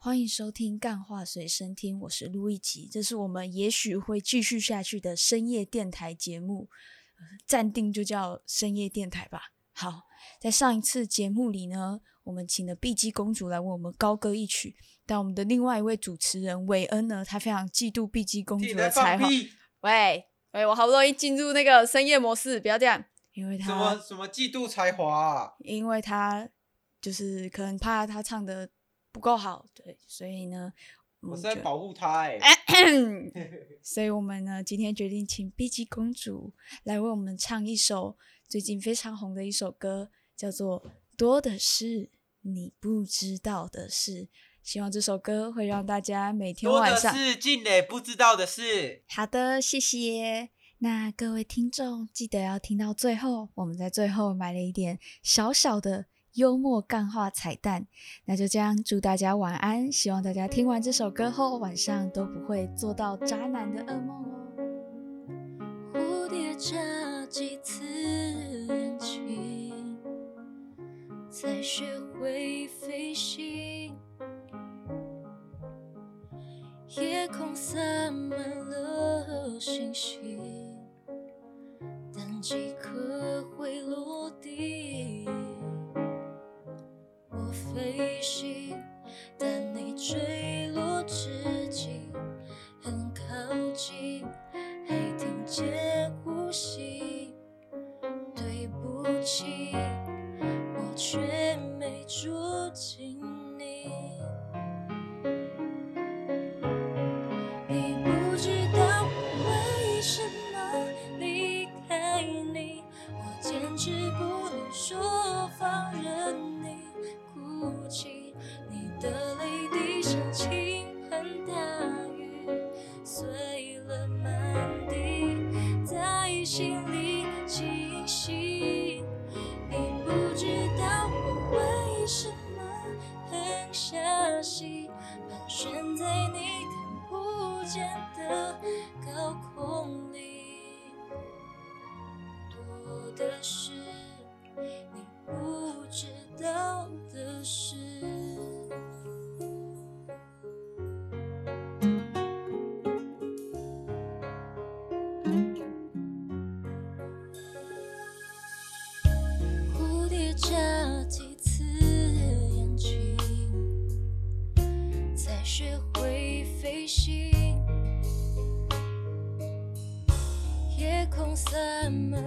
欢迎收听《干话随身听》，我是路易吉，这是我们也许会继续下去的深夜电台节目，呃，暂定就叫深夜电台吧。好，在上一次节目里呢，我们请了碧姬公主来为我们高歌一曲，但我们的另外一位主持人韦恩呢，他非常嫉妒碧姬公主的才华。喂喂，我好不容易进入那个深夜模式，不要这样，因为他什么什么嫉妒才华啊？因为他就是可能怕他唱的不够好，对，所以呢，我是在保护他哎。所以我们呢，今天决定请碧姬公主来为我们唱一首最近非常红的一首歌，叫做《多的是你不知道的事》。希望这首歌会让大家每天晚上多的是静蕾不知道的事。好的，谢谢。那各位听众记得要听到最后，我们在最后买了一点小小的幽默干话彩蛋。那就这样，祝大家晚安。希望大家听完这首歌后，晚上都不会做到渣男的噩梦哦。蝴蝶眨几次眼睛，才学会飞行。夜空洒满了星星。几颗会落靠近，还听见心里清晰。你不知道我为什么狠下心，盘旋在你看不见的高空里。多的是你不知道的事。蝴蝶眨几次眼睛，才学会飞行。夜空洒满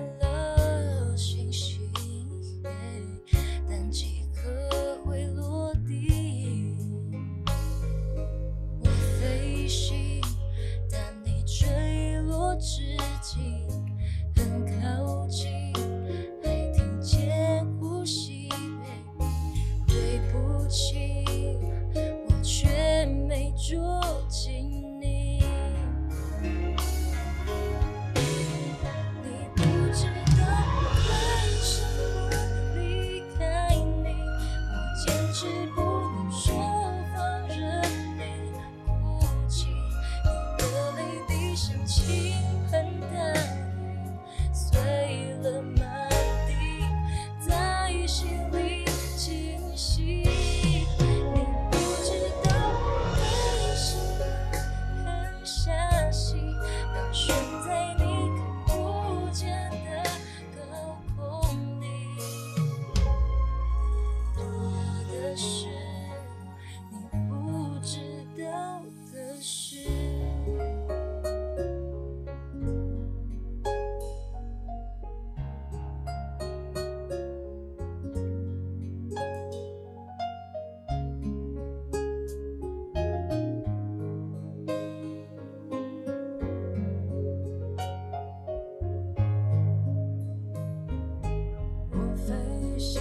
心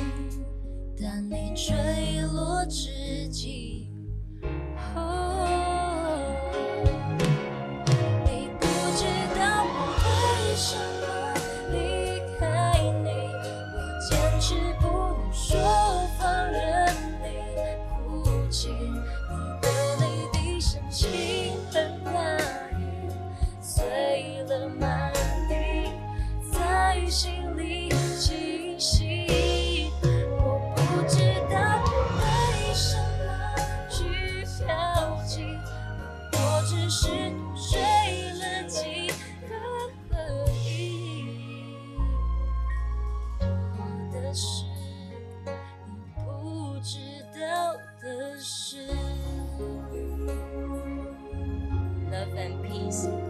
但你坠落之际哦你不知道我为什么离开你我坚持不能说放任你哭泣你的泪滴像倾盆大雨碎了满地在心是 love and peace。